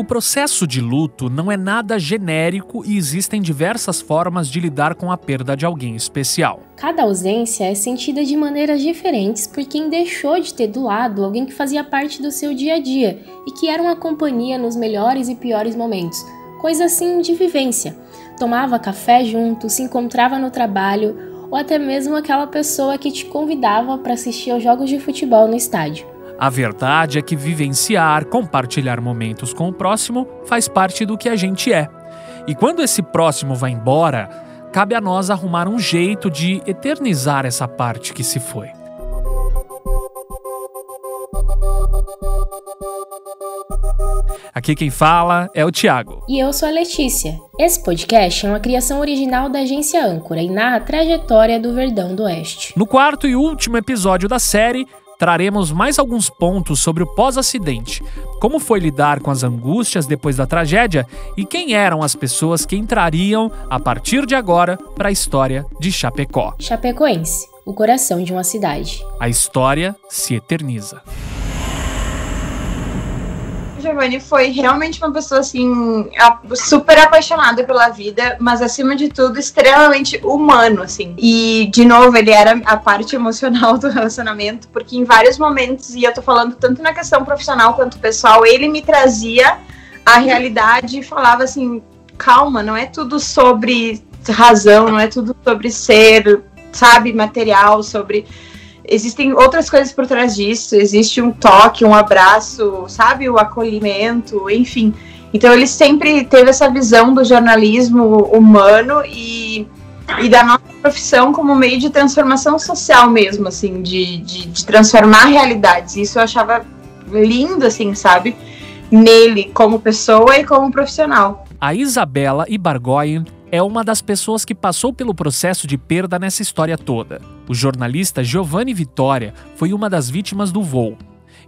O processo de luto não é nada genérico e existem diversas formas de lidar com a perda de alguém especial. Cada ausência é sentida de maneiras diferentes por quem deixou de ter do lado alguém que fazia parte do seu dia a dia e que era uma companhia nos melhores e piores momentos, coisa assim de vivência. Tomava café junto, se encontrava no trabalho ou até mesmo aquela pessoa que te convidava para assistir aos jogos de futebol no estádio. A verdade é que vivenciar, compartilhar momentos com o próximo faz parte do que a gente é. E quando esse próximo vai embora, cabe a nós arrumar um jeito de eternizar essa parte que se foi. Aqui quem fala é o Tiago. E eu sou a Letícia. Esse podcast é uma criação original da agência Âncora e narra a trajetória do Verdão do Oeste. No quarto e último episódio da série, traremos mais alguns pontos sobre o pós-acidente, como foi lidar com as angústias depois da tragédia e quem eram as pessoas que entrariam, a partir de agora, para a história de Chapecó. Chapecoense, o coração de uma cidade. A história se eterniza. Giovanni foi realmente uma pessoa assim super apaixonada pela vida, mas acima de tudo extremamente humano, assim. E de novo ele era a parte emocional do relacionamento, porque em vários momentos e eu tô falando tanto na questão profissional quanto pessoal, ele me trazia a realidade e falava assim: calma, não é tudo sobre razão, não é tudo sobre ser, sabe, material, sobre existem outras coisas por trás disso. Existe um toque, um abraço, sabe? O acolhimento, enfim. Então ele sempre teve essa visão do jornalismo humano e, e da nossa profissão como meio de transformação social mesmo, assim, de, de, de transformar realidades. Isso eu achava lindo, assim, sabe? Nele como pessoa e como profissional. A Isabela Ibargoyen é uma das pessoas que passou pelo processo de perda nessa história toda. O jornalista Giovanni Vittoria foi uma das vítimas do voo.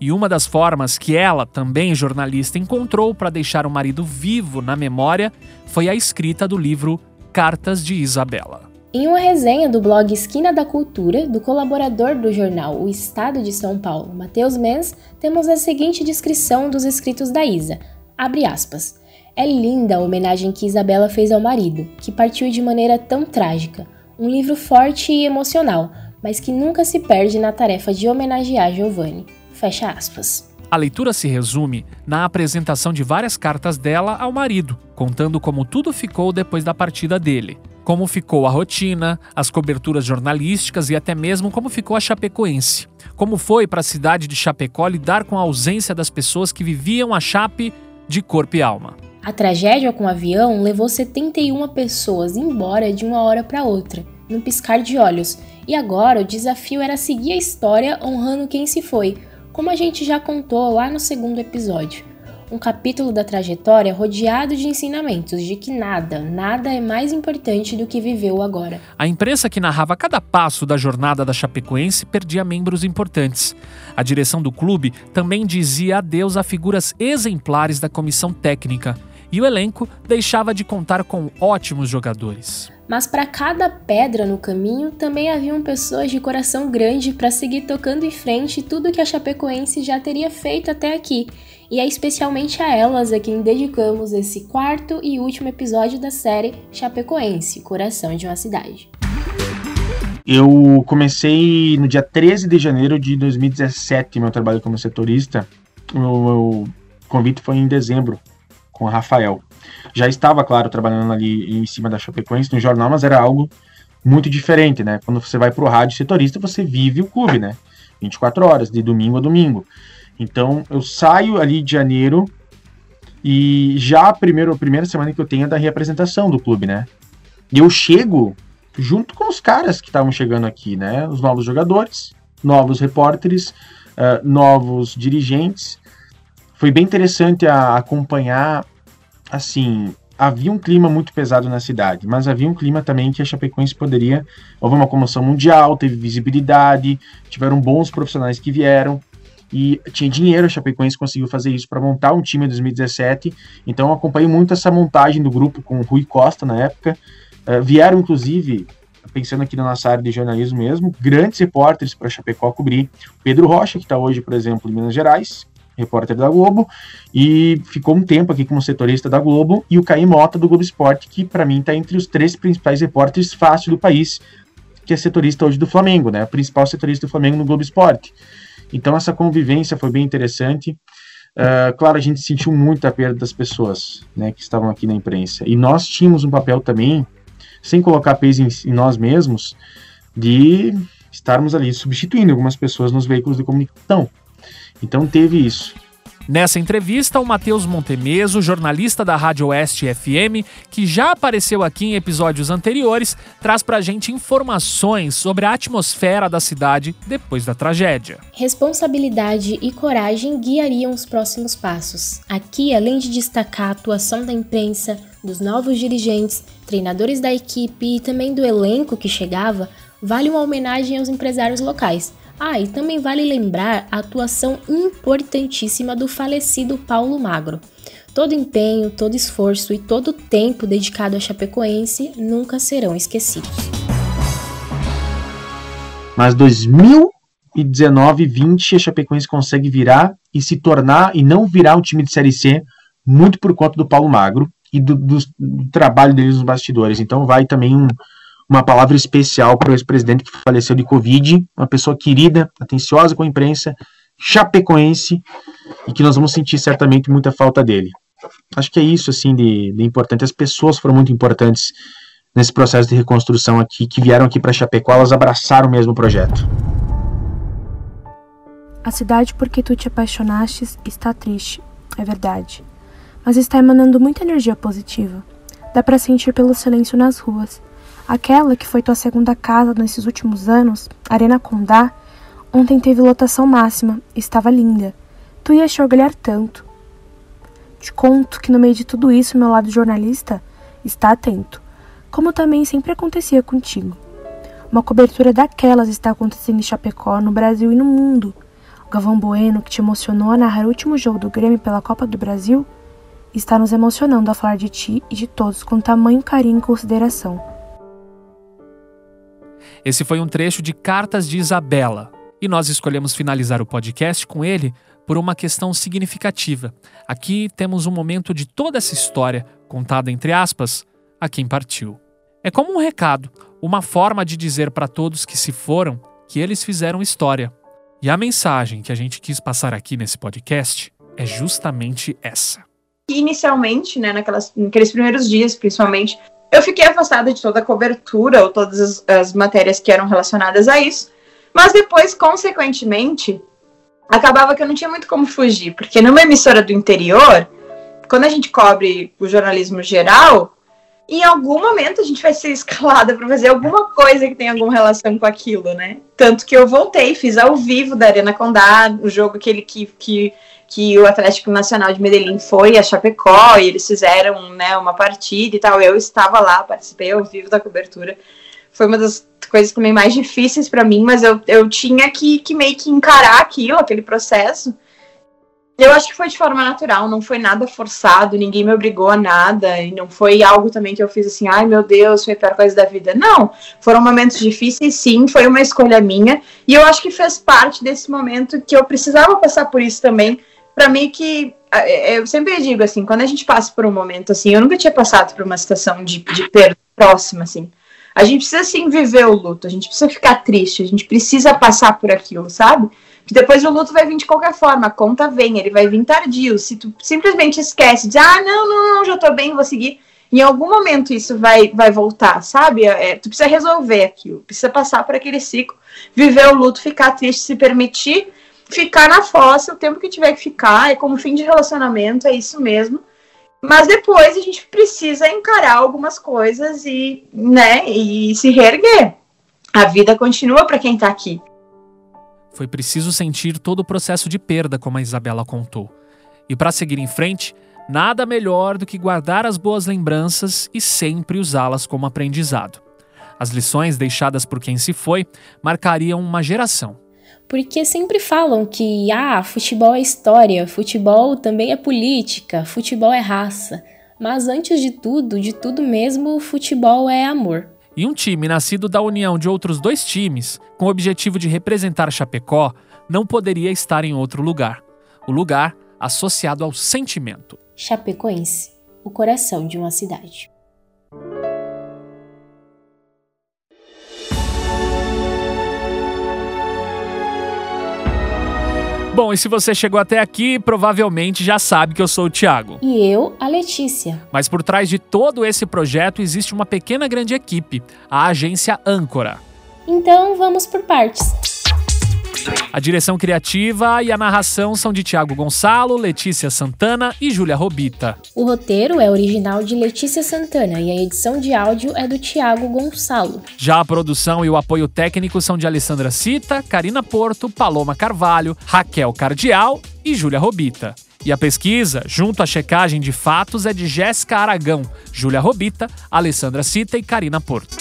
E uma das formas que ela, também jornalista, encontrou para deixar o marido vivo na memória foi a escrita do livro Cartas de Isabela. Em uma resenha do blog Esquina da Cultura, do colaborador do jornal O Estado de São Paulo, Matheus Mens, temos a seguinte descrição dos escritos da Isa. Abre aspas. É linda a homenagem que Isabela fez ao marido, que partiu de maneira tão trágica. Um livro forte e emocional, mas que nunca se perde na tarefa de homenagear Giovanni. Fecha aspas. A leitura se resume na apresentação de várias cartas dela ao marido, contando como tudo ficou depois da partida dele. Como ficou a rotina, as coberturas jornalísticas e até mesmo como ficou a Chapecoense. Como foi para a cidade de Chapecó lidar com a ausência das pessoas que viviam a Chape de corpo e alma. A tragédia com o avião levou 71 pessoas embora de uma hora para outra, num piscar de olhos, e agora o desafio era seguir a história honrando quem se foi, como a gente já contou lá no segundo episódio. Um capítulo da trajetória rodeado de ensinamentos de que nada, nada é mais importante do que viver o agora. A imprensa que narrava cada passo da jornada da Chapecoense perdia membros importantes. A direção do clube também dizia adeus a figuras exemplares da comissão técnica e o elenco deixava de contar com ótimos jogadores. Mas para cada pedra no caminho também haviam pessoas de coração grande para seguir tocando em frente tudo que a Chapecoense já teria feito até aqui. E é especialmente a elas a quem dedicamos esse quarto e último episódio da série Chapecoense, Coração de uma Cidade. Eu comecei no dia 13 de janeiro de 2017 meu trabalho como setorista. O meu convite foi em dezembro com o Rafael. Já estava, claro, trabalhando ali em cima da Chapecoense no jornal, mas era algo muito diferente, né? Quando você vai para o rádio setorista, você vive o clube, né? 24 horas, de domingo a domingo. Então, eu saio ali de janeiro e já a primeira, a primeira semana que eu tenho é da reapresentação do clube, né? E eu chego junto com os caras que estavam chegando aqui, né? Os novos jogadores, novos repórteres, uh, novos dirigentes foi bem interessante a acompanhar, assim, havia um clima muito pesado na cidade, mas havia um clima também que a Chapecoense poderia, houve uma comoção mundial, teve visibilidade, tiveram bons profissionais que vieram, e tinha dinheiro, a Chapecoense conseguiu fazer isso para montar um time em 2017, então acompanhei muito essa montagem do grupo com o Rui Costa na época, uh, vieram inclusive pensando aqui na nossa área de jornalismo mesmo, grandes repórteres para Chapecó cobrir. Pedro Rocha, que está hoje, por exemplo, em Minas Gerais, repórter da Globo, e ficou um tempo aqui como setorista da Globo, e o Caim Mota, do Globo Esporte, que para mim está entre os três principais repórteres fáceis do país, que é setorista hoje do Flamengo, né? O principal setorista do Flamengo no Globo Esporte. Então essa convivência foi bem interessante. Uh, claro, a gente sentiu muito a perda das pessoas né, que estavam aqui na imprensa. E nós tínhamos um papel também, sem colocar peso em, em nós mesmos, de estarmos ali substituindo algumas pessoas nos veículos de comunicação. Então teve isso. Nessa entrevista, o Matheus Montemeso, jornalista da Rádio Oeste FM, que já apareceu aqui em episódios anteriores, traz pra gente informações sobre a atmosfera da cidade depois da tragédia. Responsabilidade e coragem guiariam os próximos passos. Aqui, além de destacar a atuação da imprensa, dos novos dirigentes, treinadores da equipe e também do elenco que chegava, vale uma homenagem aos empresários locais ah, e também vale lembrar a atuação importantíssima do falecido Paulo Magro. Todo empenho, todo esforço e todo tempo dedicado a Chapecoense nunca serão esquecidos. Mas 2019 20 a Chapecoense consegue virar e se tornar e não virar um time de Série C muito por conta do Paulo Magro e do, do, do trabalho deles nos bastidores. Então vai também um, uma palavra especial para o ex-presidente que faleceu de Covid, uma pessoa querida, atenciosa com a imprensa, chapecoense, e que nós vamos sentir certamente muita falta dele. Acho que é isso, assim, de, de importante. As pessoas foram muito importantes nesse processo de reconstrução aqui, que vieram aqui para Chapecó, elas abraçaram mesmo projeto. A cidade por que tu te apaixonastes está triste, é verdade. Mas está emanando muita energia positiva. Dá para sentir pelo silêncio nas ruas, Aquela que foi tua segunda casa nesses últimos anos, Arena Condá, ontem teve lotação máxima estava linda. Tu ias te orgulhar tanto. Te conto que no meio de tudo isso, meu lado jornalista está atento, como também sempre acontecia contigo. Uma cobertura daquelas está acontecendo em Chapecó, no Brasil e no mundo. O Gavão Bueno, que te emocionou a narrar o último jogo do Grêmio pela Copa do Brasil, está nos emocionando a falar de ti e de todos com tamanho carinho e consideração. Esse foi um trecho de Cartas de Isabela, e nós escolhemos finalizar o podcast com ele por uma questão significativa. Aqui temos um momento de toda essa história, contada entre aspas, a quem partiu. É como um recado, uma forma de dizer para todos que se foram que eles fizeram história. E a mensagem que a gente quis passar aqui nesse podcast é justamente essa. Inicialmente, né, naquelas, naqueles primeiros dias, principalmente, eu fiquei afastada de toda a cobertura ou todas as, as matérias que eram relacionadas a isso. Mas depois, consequentemente, acabava que eu não tinha muito como fugir, porque numa emissora do interior, quando a gente cobre o jornalismo geral, em algum momento a gente vai ser escalada para fazer alguma coisa que tenha alguma relação com aquilo, né? Tanto que eu voltei, fiz ao vivo da Arena Condá, o jogo aquele que, que que o Atlético Nacional de Medellín foi a Chapecó e eles fizeram né, uma partida e tal. Eu estava lá, participei ao vivo da cobertura. Foi uma das coisas também mais difíceis para mim, mas eu, eu tinha que, que meio que encarar aquilo, aquele processo. Eu acho que foi de forma natural, não foi nada forçado, ninguém me obrigou a nada, e não foi algo também que eu fiz assim, ai meu Deus, foi a pior coisa da vida. Não, foram momentos difíceis, sim, foi uma escolha minha, e eu acho que fez parte desse momento que eu precisava passar por isso também, para mim que é, eu sempre digo assim, quando a gente passa por um momento assim, eu nunca tinha passado por uma situação de, de perda próxima assim. A gente precisa sim viver o luto, a gente precisa ficar triste, a gente precisa passar por aquilo, sabe? Que depois o luto vai vir de qualquer forma, a conta vem, ele vai vir tardio. Se tu simplesmente esquece, diz, ah, não, não, não, já tô bem, vou seguir. Em algum momento isso vai, vai voltar, sabe? É, tu precisa resolver aquilo, precisa passar por aquele ciclo, viver o luto, ficar triste, se permitir ficar na fossa o tempo que tiver que ficar, é como fim de relacionamento, é isso mesmo. Mas depois a gente precisa encarar algumas coisas e, né, e se reerguer. A vida continua para quem está aqui. Foi preciso sentir todo o processo de perda, como a Isabela contou. E para seguir em frente, nada melhor do que guardar as boas lembranças e sempre usá-las como aprendizado. As lições deixadas por quem se foi marcariam uma geração porque sempre falam que ah, futebol é história, futebol também é política, futebol é raça. Mas antes de tudo, de tudo mesmo, futebol é amor. E um time nascido da união de outros dois times, com o objetivo de representar Chapecó, não poderia estar em outro lugar. O lugar associado ao sentimento. Chapecoense, o coração de uma cidade. Bom, e se você chegou até aqui, provavelmente já sabe que eu sou o Thiago. E eu, a Letícia. Mas por trás de todo esse projeto existe uma pequena grande equipe, a agência Âncora. Então vamos por partes. A direção criativa e a narração são de Tiago Gonçalo, Letícia Santana e Júlia Robita. O roteiro é original de Letícia Santana e a edição de áudio é do Tiago Gonçalo. Já a produção e o apoio técnico são de Alessandra Cita, Karina Porto, Paloma Carvalho, Raquel Cardial e Júlia Robita. E a pesquisa, junto à checagem de fatos, é de Jéssica Aragão, Júlia Robita, Alessandra Cita e Karina Porto.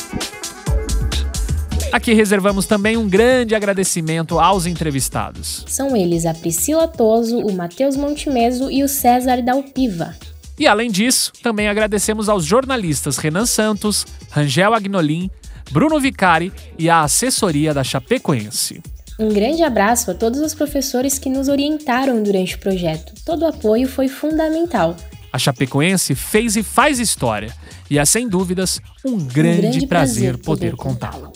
Aqui reservamos também um grande agradecimento aos entrevistados. São eles a Priscila Toso, o Matheus Montemeso e o César Dalpiva. E além disso, também agradecemos aos jornalistas Renan Santos, Rangel Agnolin, Bruno Vicari e a assessoria da Chapecoense. Um grande abraço a todos os professores que nos orientaram durante o projeto. Todo o apoio foi fundamental. A Chapecoense fez e faz história, e é sem dúvidas um grande, um grande prazer, prazer poder, poder contá-la.